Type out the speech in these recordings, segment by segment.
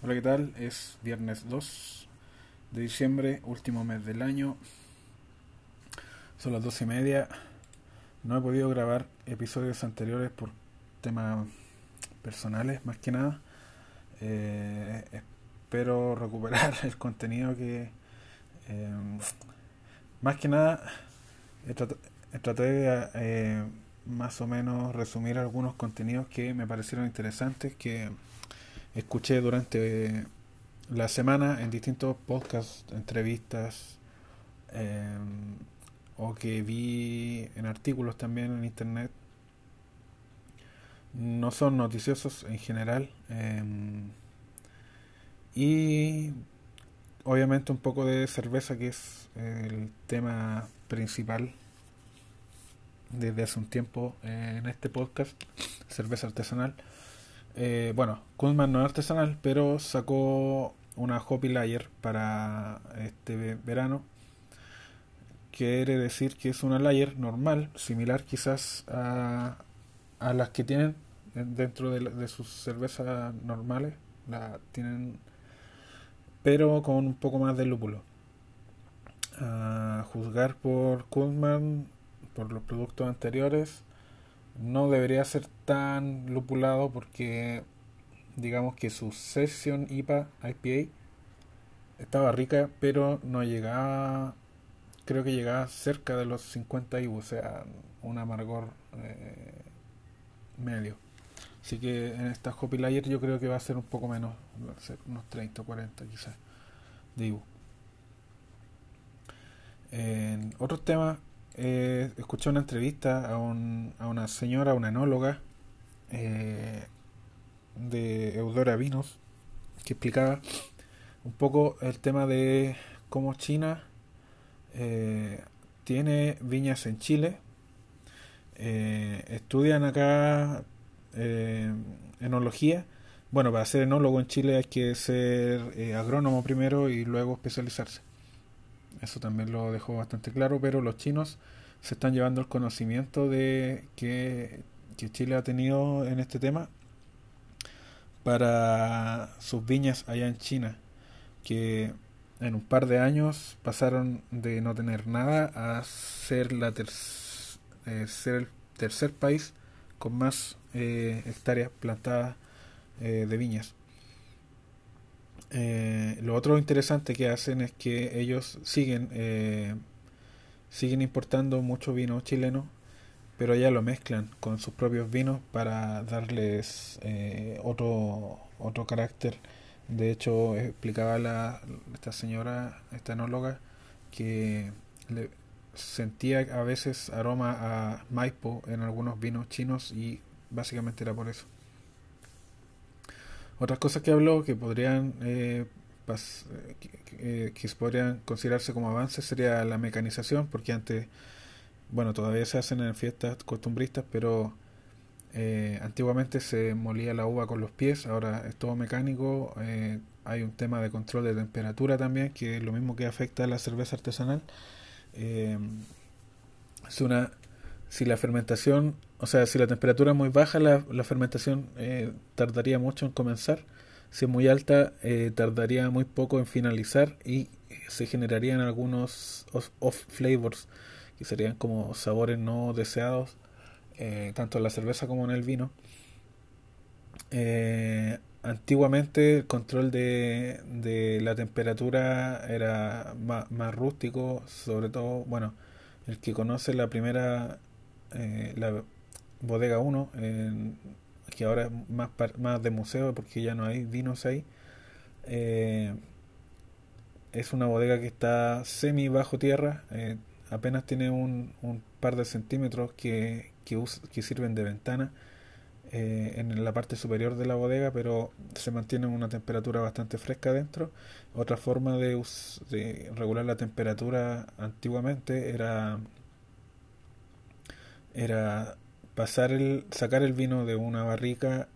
Hola, ¿qué tal? Es viernes 2 de diciembre, último mes del año. Son las 12 y media. No he podido grabar episodios anteriores por temas personales, más que nada. Eh, espero recuperar el contenido que. Eh, más que nada, traté de eh, más o menos resumir algunos contenidos que me parecieron interesantes, que escuché durante la semana en distintos podcasts, entrevistas, em, o que vi en artículos también en internet. No son noticiosos en general. Em, y obviamente un poco de cerveza, que es el tema principal desde hace un tiempo en este podcast, cerveza artesanal. Eh, bueno, Kuzman no es artesanal, pero sacó una Hoppy Layer para este verano. Quiere decir que es una layer normal, similar quizás a, a las que tienen dentro de, sus cervezas normales. La tienen, pero con un poco más de lúpulo. A juzgar por Kuzman, por los productos anteriores, no debería ser tan lupulado porque digamos que su session IPA IPA estaba rica pero no llegaba creo que llegaba cerca de los 50 IBU o sea un amargor eh, medio. Así que en esta Hoppy Layer yo creo que va a ser un poco menos va a ser unos 30 o 40 quizás de IBU en otros temas eh, escuché una entrevista a, un, a una señora, una enóloga eh, de Eudora Vinos, que explicaba un poco el tema de cómo China eh, tiene viñas en Chile. Eh, estudian acá enología. Bueno, para ser enólogo en Chile hay que ser agrónomo primero y luego especializarse. Eso también lo dejó bastante claro, pero los chinos se están llevando el conocimiento de que, Chile ha tenido en este tema para sus viñas allá en China, que en un par de años pasaron de no tener nada a ser la eh, ser el tercer país con más eh, hectáreas plantadas eh, de viñas. Eh, lo otro interesante que hacen es que ellos siguen eh, siguen importando mucho vino chileno, pero ya lo mezclan con sus propios vinos para darles eh, otro otro carácter. De hecho, explicaba la, esta señora, esta enóloga, que le sentía a veces aroma a Maipo en algunos vinos chinos y básicamente era por eso. Otras cosas que habló que podrían eh, eh, que, podrían considerarse como avances sería la mecanización, porque antes, bueno, todavía se hacen en fiestas costumbristas, pero eh, antiguamente se molía la uva con los pies, ahora es todo mecánico. hay un tema de control de temperatura también, que es lo mismo que afecta a la cerveza artesanal. es una si la fermentación, o sea, si la temperatura es muy baja, la, la fermentación eh, tardaría mucho en comenzar. Si es muy alta, eh, tardaría muy poco en finalizar y se generarían algunos off flavors, que serían como sabores no deseados, eh, tanto en la cerveza como en el vino. antiguamente el control de, de la temperatura era más, más rústico, sobre todo, bueno, el que conoce la primera eh, la bodega 1, que ahora es más, más de museo porque ya no hay vinos ahí. Eh, es una bodega que está semi bajo tierra, eh, apenas tiene un, par de centímetros que, que, que sirven de ventana en la parte superior de la bodega, pero se mantiene una temperatura bastante fresca dentro. Otra forma de, de regular la temperatura antiguamente era era pasar el, sacar el vino de una barrica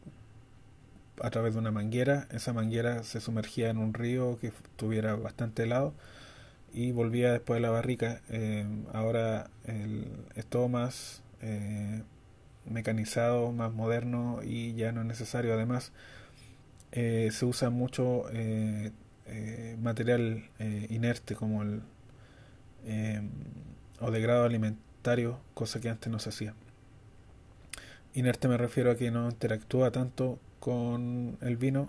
a través de una manguera. Esa manguera se sumergía en un río que tuviera bastante helado y volvía después de la barrica. Eh, ahora es todo más eh, mecanizado, más moderno y ya no es necesario. Además, eh, se usa mucho material inerte como el o de grado alimentario, cosa que antes no se hacía. Inerte me refiero a que no interactúa tanto con el vino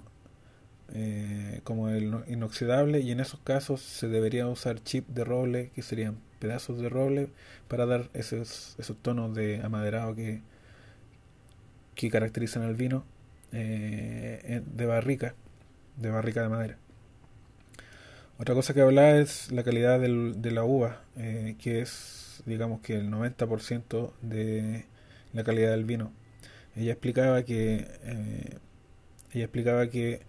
como el inoxidable y en esos casos se debería usar chip de roble que serían pedazos de roble para dar esos, esos tonos de amaderado que, que caracterizan al vino eh, de barrica, de barrica de madera. Otra cosa que hablaba es la calidad de la uva, eh, que es, digamos que el 90% de la calidad del vino. Ella explicaba que eh, ella explicaba que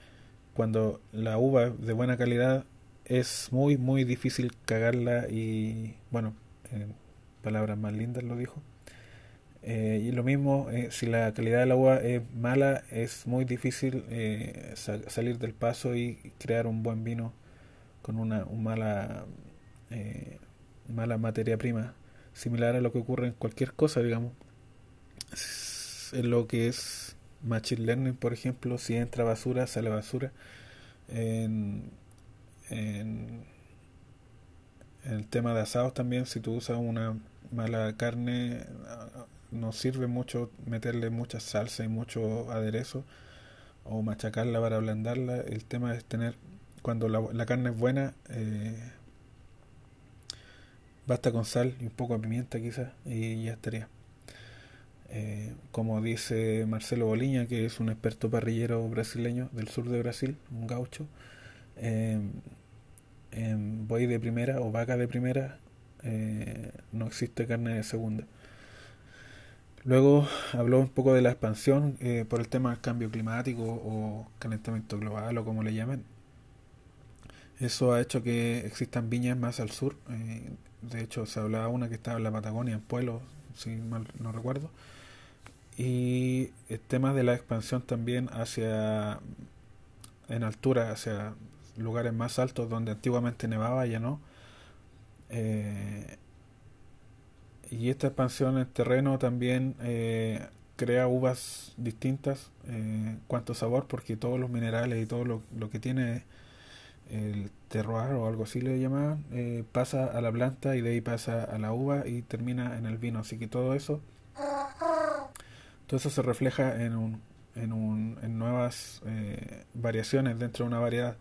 cuando la uva es de buena calidad es muy muy difícil cagarla y bueno, en palabras más lindas lo dijo eh, y lo mismo, eh, si la calidad del agua es mala, es muy difícil eh, salir del paso y crear un buen vino con una mala, mala materia prima, similar a lo que ocurre en cualquier cosa, digamos. En lo que es Machine Learning, por ejemplo, si entra basura, sale basura. En, en el tema de asados también, si tú usas una mala carne no sirve mucho meterle mucha salsa y mucho aderezo o machacarla para ablandarla. El tema es tener, cuando la, carne es buena, eh, basta con sal y un poco de pimienta quizás y ya estaría. Eh, como dice Marcelo Boliña, que es un experto parrillero brasileño del sur de Brasil, un gaucho, eh, en buey de primera o vaca de primera no existe carne de segunda. Luego habló un poco de la expansión eh, por el tema del cambio climático o calentamiento global o como le llamen. Eso ha hecho que existan viñas más al sur. De hecho, se hablaba una que estaba en la Patagonia, en Pueblo, si mal no recuerdo. Y el tema de la expansión también hacia en altura, hacia lugares más altos donde antiguamente nevaba, ya no. Eh, y esta expansión en terreno también eh, crea uvas distintas eh, cuanto sabor porque todos los minerales y todo lo, que tiene el terroir o algo así le llamaban eh, pasa a la planta y de ahí pasa a la uva y termina en el vino. Así que todo eso todo eso se refleja en un, en, un, en nuevas eh, variaciones. Dentro de una variedad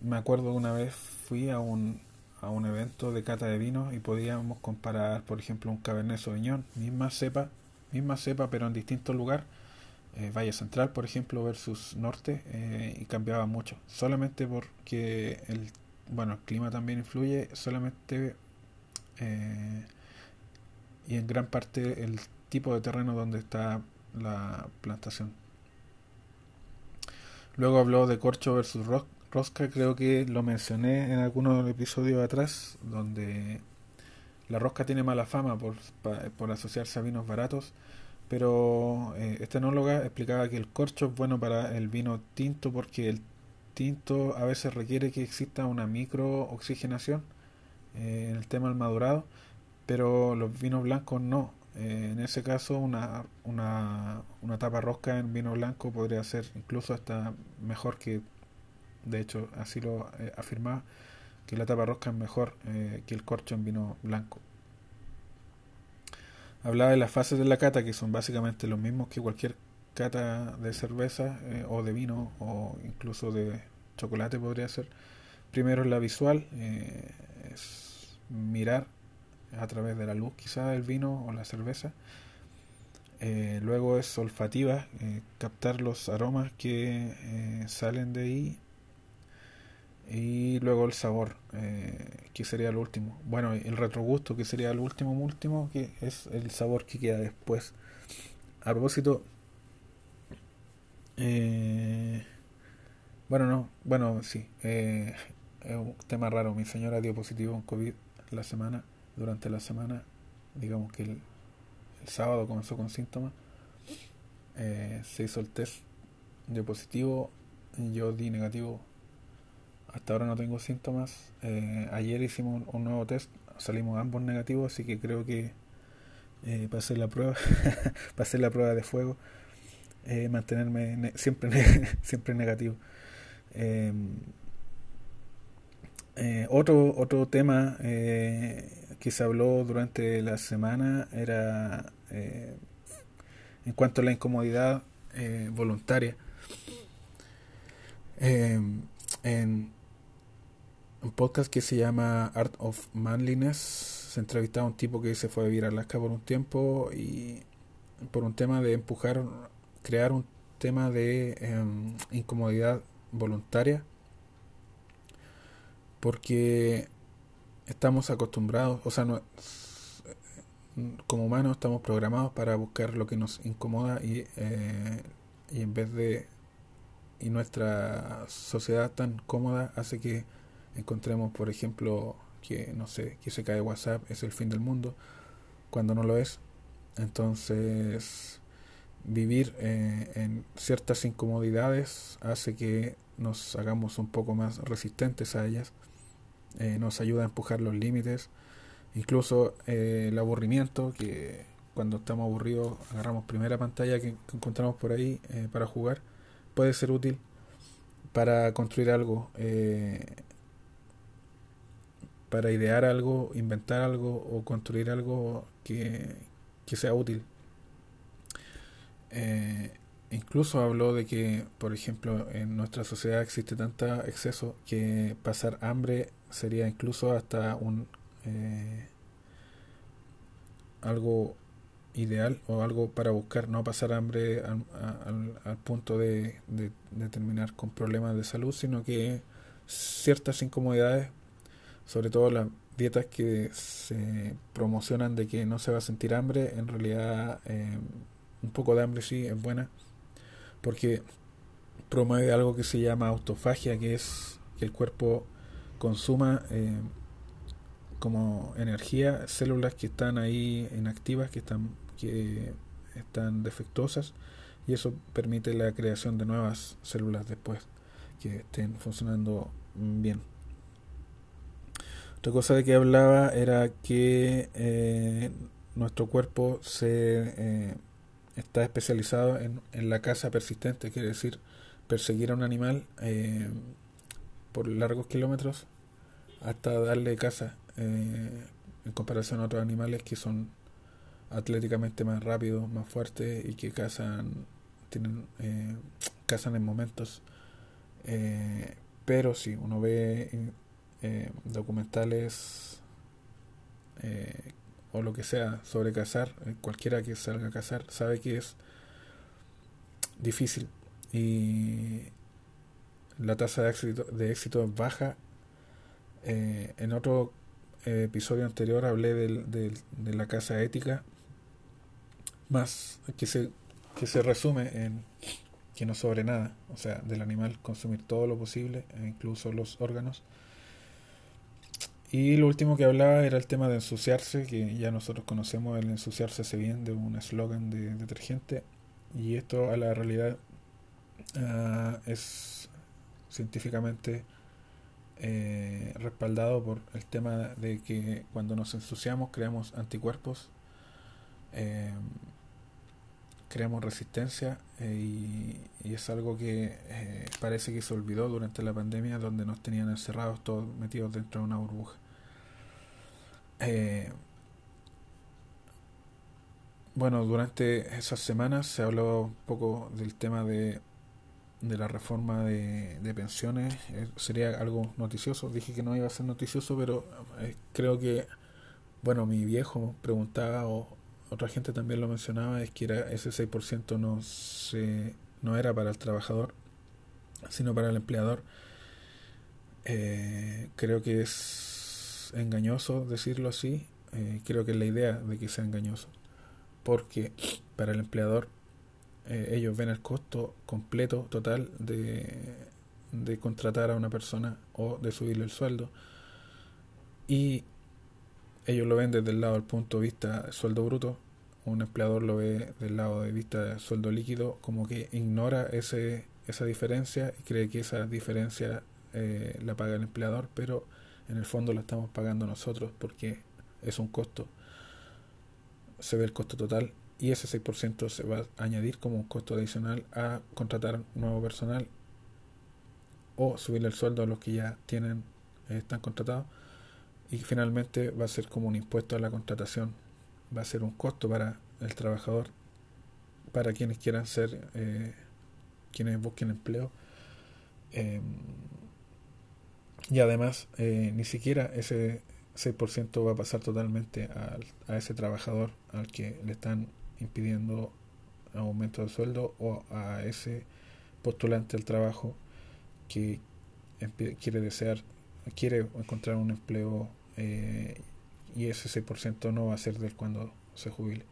me acuerdo una vez fui a un a un evento de cata de vinos y podíamos comparar, por ejemplo, un Cabernet Sauvignon, misma cepa, misma cepa, pero en distinto lugar, eh, Valle Central, por ejemplo, versus Norte, eh, y cambiaba mucho, solamente porque el, bueno, el clima también influye, solamente eh, y en gran parte el tipo de terreno donde está la plantación. Luego habló de corcho versus rosca creo que lo mencioné en algunos episodios atrás, donde la rosca tiene mala fama por, por asociarse a vinos baratos, pero eh, esta enóloga explicaba que el corcho es bueno para el vino tinto porque el tinto a veces requiere que exista una microoxigenación eh, en el tema del madurado, pero los vinos blancos no. Eh, en ese caso, una, una, una tapa rosca en vino blanco podría ser incluso hasta mejor que de hecho así lo eh, afirmaba, que la tapa rosca es mejor que el corcho en vino blanco. Hablaba de las fases de la cata, que son básicamente los mismos que cualquier cata de cerveza eh, o de vino o incluso de chocolate podría ser. Primero es la visual, es mirar a través de la luz quizá el vino o la cerveza. luego es olfativa, captar los aromas que salen de ahí y luego el sabor, eh, que sería el último. Bueno, el retrogusto, que sería el último, último, que es el sabor que queda después. A propósito, eh, bueno, no, bueno, sí, eh, es un tema raro. Mi señora dio positivo en COVID la semana, durante la semana, digamos que el, sábado comenzó con síntomas. se hizo el test, dio positivo, yo di negativo hasta ahora no tengo síntomas. Eh, ayer hicimos un, nuevo test, salimos ambos negativos, así que creo que eh, pasé la prueba, pasé la prueba de fuego. eh, mantenerme siempre, siempre negativo. Em, eh, otro, otro tema que se habló durante la semana era en cuanto a la incomodidad voluntaria. Em, en un podcast que se llama Art of Manliness. Se entrevistaba a un tipo que se fue a vivir a Alaska por un tiempo y por un tema de empujar crear un tema de em, incomodidad voluntaria. Porque estamos acostumbrados, o sea, no, como humanos estamos programados para buscar lo que nos incomoda y, eh, y en vez de y nuestra sociedad tan cómoda hace que encontremos, por ejemplo, que no sé, que se cae WhatsApp es el fin del mundo cuando no lo es. Entonces, vivir eh, en ciertas incomodidades hace que nos hagamos un poco más resistentes a ellas, eh, nos ayuda a empujar los límites, incluso eh, el aburrimiento, que cuando estamos aburridos agarramos primera pantalla que, encontramos por ahí para jugar, puede ser útil para construir algo, para idear algo, inventar algo o construir algo que, que sea útil. Eh, incluso habló de que, por ejemplo, en nuestra sociedad existe tanta exceso que pasar hambre sería incluso hasta un eh, algo ideal o algo para buscar, no pasar hambre al, punto de, de, terminar con problemas de salud, sino que ciertas incomodidades, sobre todo las dietas que se promocionan de que no se va a sentir hambre, en realidad eh, un poco de hambre sí es buena, porque promueve algo que se llama autofagia, que es que el cuerpo consuma eh, como energía células que están ahí inactivas, que están, que están defectuosas, y eso permite la creación de nuevas células después que estén funcionando bien. Otra cosa de que hablaba era que eh, nuestro cuerpo se eh, está especializado en, en la caza persistente, quiere decir perseguir a un animal eh, por largos kilómetros hasta darle caza en comparación a otros animales que son atléticamente más rápidos, más fuertes y que cazan tienen cazan en momentos pero si uno ve documentales o lo que sea sobre cazar, eh, cualquiera que salga a cazar sabe que es difícil y la tasa de éxito, de éxito es baja. Eh, en otro eh, episodio anterior hablé de la caza ética, más que se, que se resume en que no sobre nada, o sea, del animal consumir todo lo posible, incluso los órganos y lo último que hablaba era el tema de ensuciarse, que ya nosotros conocemos el ensuciarse hace bien de un eslogan de detergente. Y esto a la realidad ah, es científicamente eh, respaldado por el tema de que cuando nos ensuciamos creamos anticuerpos, eh, creamos resistencia eh, y, y, es algo que parece que se olvidó durante la pandemia donde nos tenían encerrados todos metidos dentro de una burbuja. Eh, bueno, durante esas semanas se habló un poco del tema de, de la reforma de, pensiones. Eh, sería algo noticioso. Dije que no iba a ser noticioso, pero eh, creo que, bueno, mi viejo preguntaba, o otra gente también lo mencionaba, es que era ese 6% no, se, no era para el trabajador, sino para el empleador. creo que es engañoso decirlo así, eh, creo que es la idea de que sea engañoso, porque para el empleador eh, ellos ven el costo completo, total de, de contratar a una persona o de subirle el sueldo y ellos lo ven desde el lado del punto de vista sueldo bruto, un empleador lo ve del lado de vista sueldo líquido, como que ignora ese, esa diferencia y cree que esa diferencia eh, la paga el empleador, pero en el fondo lo estamos pagando nosotros porque es un costo. Se ve el costo total y ese 6% se va a añadir como un costo adicional a contratar nuevo personal o subirle el sueldo a los que ya tienen están contratados. Y finalmente va a ser como un impuesto a la contratación. Va a ser un costo para el trabajador para quienes quieran ser eh, quienes busquen empleo. Em, y además eh, ni siquiera ese 6% va a pasar totalmente a ese trabajador al que le están impidiendo aumento de sueldo o a ese postulante al trabajo que quiere desear, quiere encontrar un empleo eh, y ese 6% no va a ser del cuando se jubile.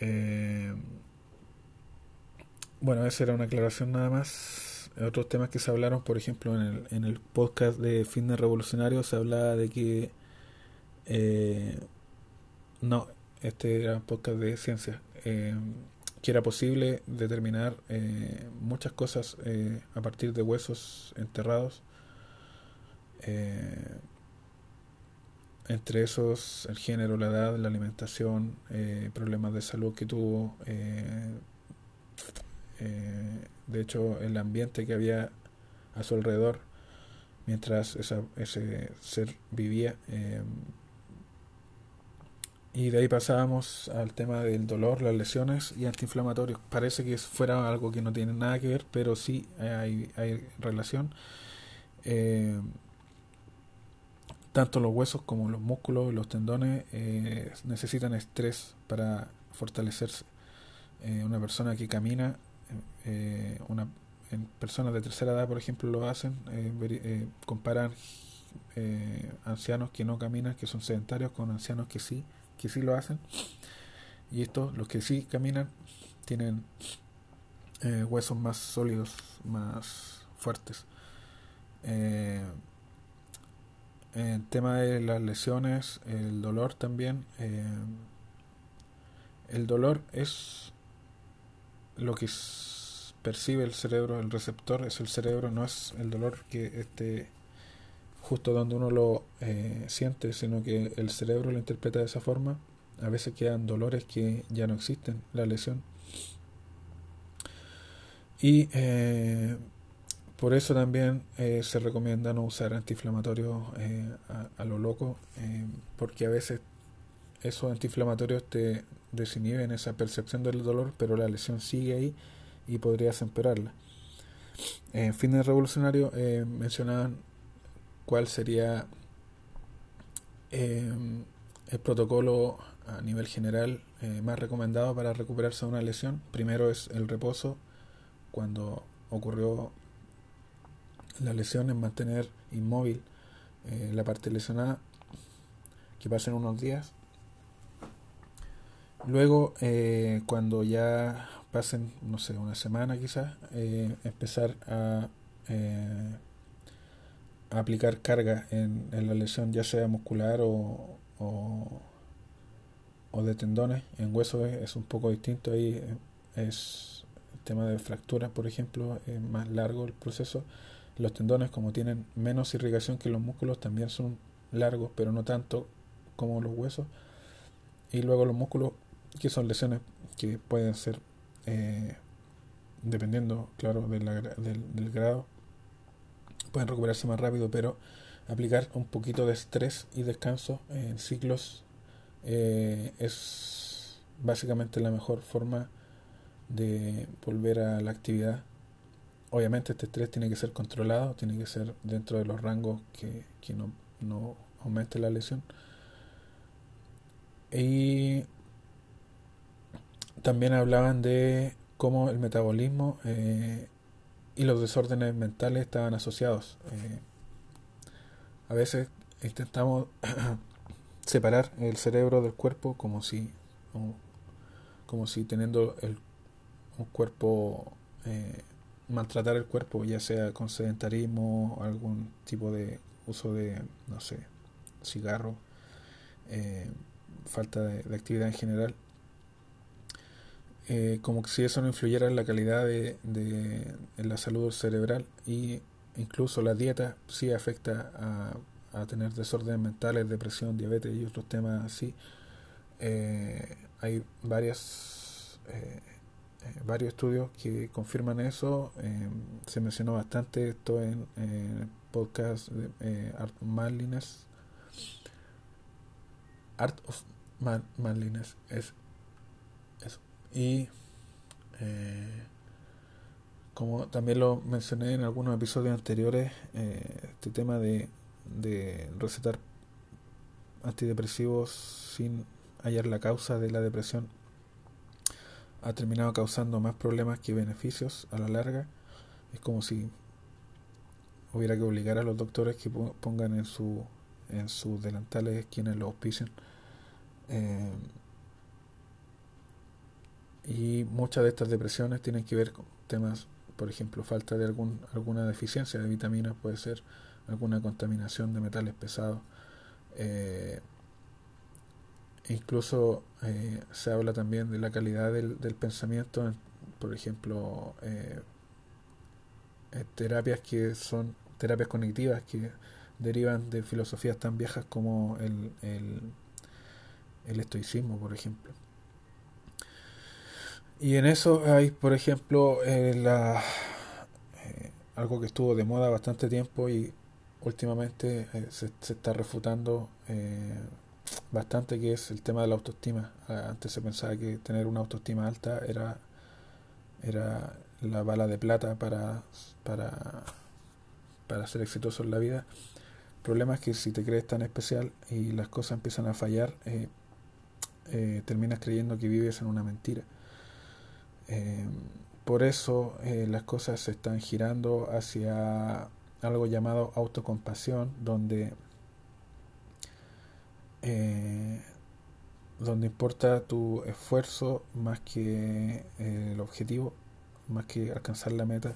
Eh, bueno, esa era una aclaración nada más. Otros temas que se hablaron, por ejemplo, en el, en el podcast de Fitness Revolucionario se hablaba de que eh, no, este era un podcast de ciencia, eh, que era posible determinar eh, muchas cosas eh, a partir de huesos enterrados. entre esos el género, la edad, la alimentación, problemas de salud que tuvo, de hecho el ambiente que había a su alrededor mientras ese ser vivía y de ahí pasábamos al tema del dolor, las lesiones y antiinflamatorios. Parece que fuera algo que no tiene nada que ver, pero sí hay, relación. Eh, tanto los huesos como los músculos los tendones eh, necesitan estrés para fortalecerse. Eh, una persona que camina, una, en personas de tercera edad, por ejemplo, lo hacen, comparan ancianos que no caminan, que son sedentarios, con ancianos que sí que sí lo hacen. Y estos, los que sí caminan, tienen eh, huesos más sólidos, más fuertes. Eh, el tema de las lesiones, el dolor también. Eh, el dolor es lo que percibe el cerebro, el receptor es el cerebro, no es el dolor que esté justo donde uno lo eh, siente, sino que el cerebro lo interpreta de esa forma. A veces quedan dolores que ya no existen, la lesión. Y eh, por eso también eh, se recomienda no usar antiinflamatorios a, lo loco, porque a veces esos antiinflamatorios te desinhiben esa percepción del dolor, pero la lesión sigue ahí y podrías empeorarla. En fines revolucionarios mencionaban cuál sería em, el protocolo a nivel general eh, más recomendado para recuperarse de una lesión. Primero es el reposo, cuando ocurrió la lesión, en mantener inmóvil eh, la parte lesionada, que pasen unos días. Luego, eh, cuando ya pasen, no sé, una semana quizás, empezar a aplicar carga en, la lesión, ya sea muscular o, o, de tendones. En hueso es, un poco distinto, ahí es el tema de fracturas, por ejemplo, es más largo el proceso. Los tendones, como tienen menos irrigación que los músculos, también son largos, pero no tanto como los huesos. Y luego los músculos, que son lesiones que pueden ser, eh, dependiendo, claro, del, grado, pueden recuperarse más rápido, pero aplicar un poquito de estrés y descanso en ciclos eh, es básicamente la mejor forma de volver a la actividad. Obviamente este estrés tiene que ser controlado, tiene que ser dentro de los rangos que, no, no aumente la lesión. Y también hablaban de cómo el metabolismo eh, y los desórdenes mentales estaban asociados. Eh, a veces intentamos separar el cerebro del cuerpo como si, como, si teniendo el, un cuerpo, eh, maltratar el cuerpo, ya sea con sedentarismo, algún tipo de uso de, no sé, cigarro, falta de actividad en general eh, como si eso no influyera en la calidad de, de la salud cerebral y incluso la dieta sí afecta a, tener desórdenes mentales, depresión, diabetes y otros temas así. eh, hay varias eh, varios estudios que confirman eso. se mencionó bastante esto en el podcast de Art Manliness. Art of Manliness es eso. Y como también lo mencioné en algunos episodios anteriores, este tema de, de recetar antidepresivos sin hallar la causa de la depresión ha terminado causando más problemas que beneficios a la larga. Es como si hubiera que obligar a los doctores que pongan en su en sus delantales quienes lo auspician. Eh, y muchas de estas depresiones tienen que ver con temas, por ejemplo, falta de algún, alguna deficiencia de vitaminas, puede ser alguna contaminación de metales pesados. Eh, Incluso eh, se habla también de la calidad del, pensamiento, por ejemplo, eh, terapias que son terapias cognitivas que derivan de filosofías tan viejas como el estoicismo, por ejemplo. Y en eso hay, por ejemplo, la, algo que estuvo de moda bastante tiempo y últimamente se, se, está refutando bastante que es el tema de la autoestima. Ah, antes se pensaba que tener una autoestima alta era, era la bala de plata para, para, para ser exitoso en la vida. El problema es que si te crees tan especial y las cosas empiezan a fallar, eh, eh, terminas creyendo que vives en una mentira. Eh, por eso las cosas se están girando hacia algo llamado autocompasión, donde eh, donde importa tu esfuerzo más que eh, el objetivo, más que alcanzar la meta.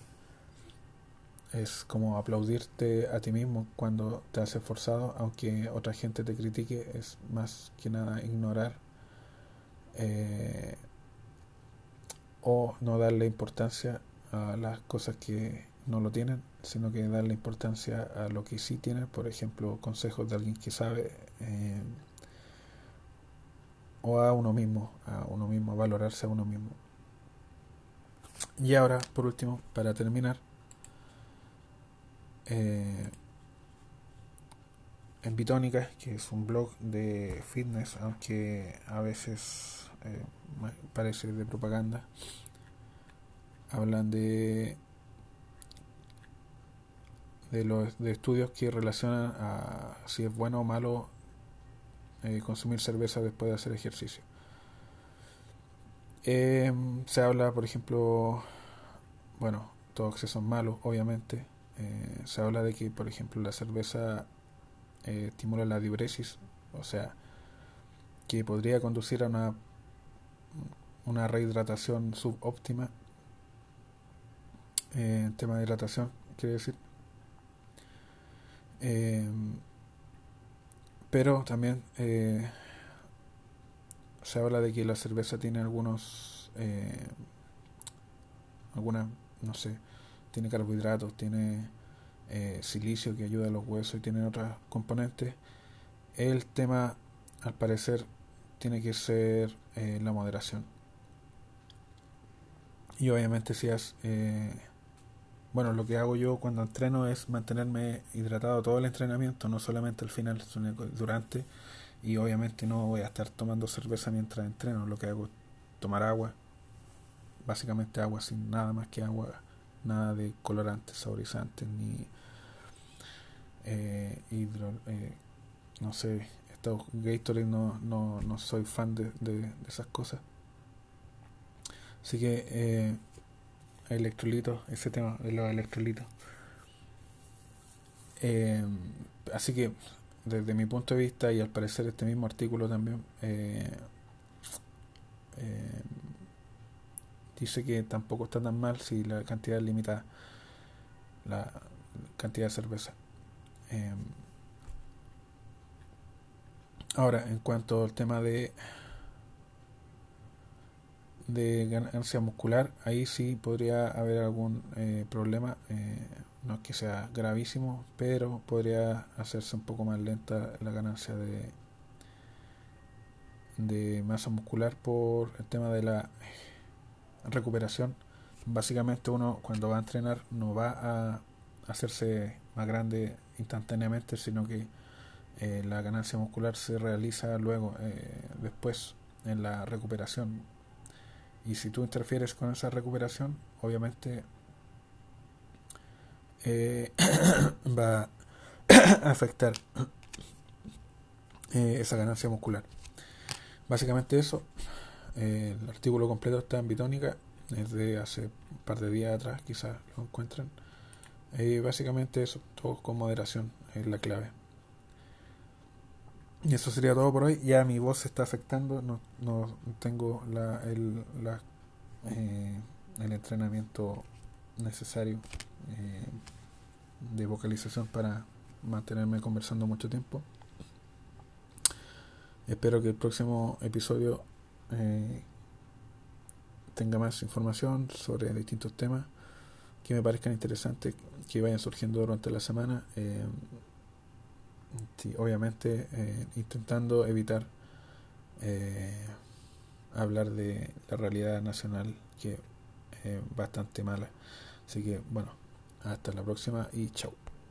Es como aplaudirte a ti mismo cuando te has esforzado, aunque otra gente te critique, es más que nada ignorar eh, o no darle importancia a las cosas que no lo tienen, sino que darle importancia a lo que sí tienen, por ejemplo, consejos de alguien que sabe, eh, o a uno mismo, a uno mismo, a valorarse a uno mismo. Y ahora, por último, para terminar, eh, en Bitónica, que es un blog de fitness, aunque a veces eh, parece de propaganda, hablan de de los de estudios que relacionan a si es bueno o malo eh, consumir cerveza después de hacer ejercicio. Eh, se habla, por ejemplo, bueno, todos excesos malos, obviamente. Eh, se habla de que, por ejemplo, la cerveza estimula la diuresis, o sea, que podría conducir a una, una rehidratación subóptima. en tema de hidratación, quiere decir. Eh, pero también eh, se habla de que la cerveza tiene algunos, eh, algunas, no sé, tiene carbohidratos, tiene eh, silicio que ayuda a los huesos y tiene otros componentes. El tema, al parecer, tiene que ser la moderación. Y obviamente si has bueno, lo que hago yo cuando entreno es mantenerme hidratado todo el entrenamiento, no solamente al final, sino durante. Y obviamente no voy a estar tomando cerveza mientras entreno. Lo que hago es tomar agua, básicamente agua sin nada más que agua, nada de colorantes, saborizantes, ni eh, hidro, eh, no sé, estos Gatorade no, no, no soy fan de, de, esas cosas. Así que eh, electrolitos, ese tema de los electrolitos. Eh, así que, desde mi punto de vista, y al parecer este mismo artículo también, eh, eh, dice que tampoco está tan mal si la cantidad es limitada, la cantidad de cerveza. Ahora, en cuanto al tema de de ganancia muscular, ahí sí podría haber algún eh, problema. Eh, no es que sea gravísimo, pero podría hacerse un poco más lenta la ganancia de, de masa muscular por el tema de la recuperación. Básicamente uno cuando va a entrenar no va a hacerse más grande instantáneamente, sino que eh, la ganancia muscular se realiza luego, eh, después, en la recuperación. Y si tú interfieres con esa recuperación, obviamente eh, va a afectar esa ganancia muscular. Básicamente eso. el artículo completo está en Bitónica. Es de hace un par de días atrás, quizás lo encuentren. Básicamente eso, todo con moderación es la clave. Y eso sería todo por hoy. Ya mi voz se está afectando, no, no tengo la, el, la, eh, el entrenamiento necesario eh, de vocalización para mantenerme conversando mucho tiempo. Espero que el próximo episodio eh, tenga más información sobre distintos temas que me parezcan interesantes, que vayan surgiendo durante la semana. Eh, obviamente eh, intentando evitar eh, hablar de la realidad nacional que es bastante mala. Así que bueno, hasta la próxima y chao.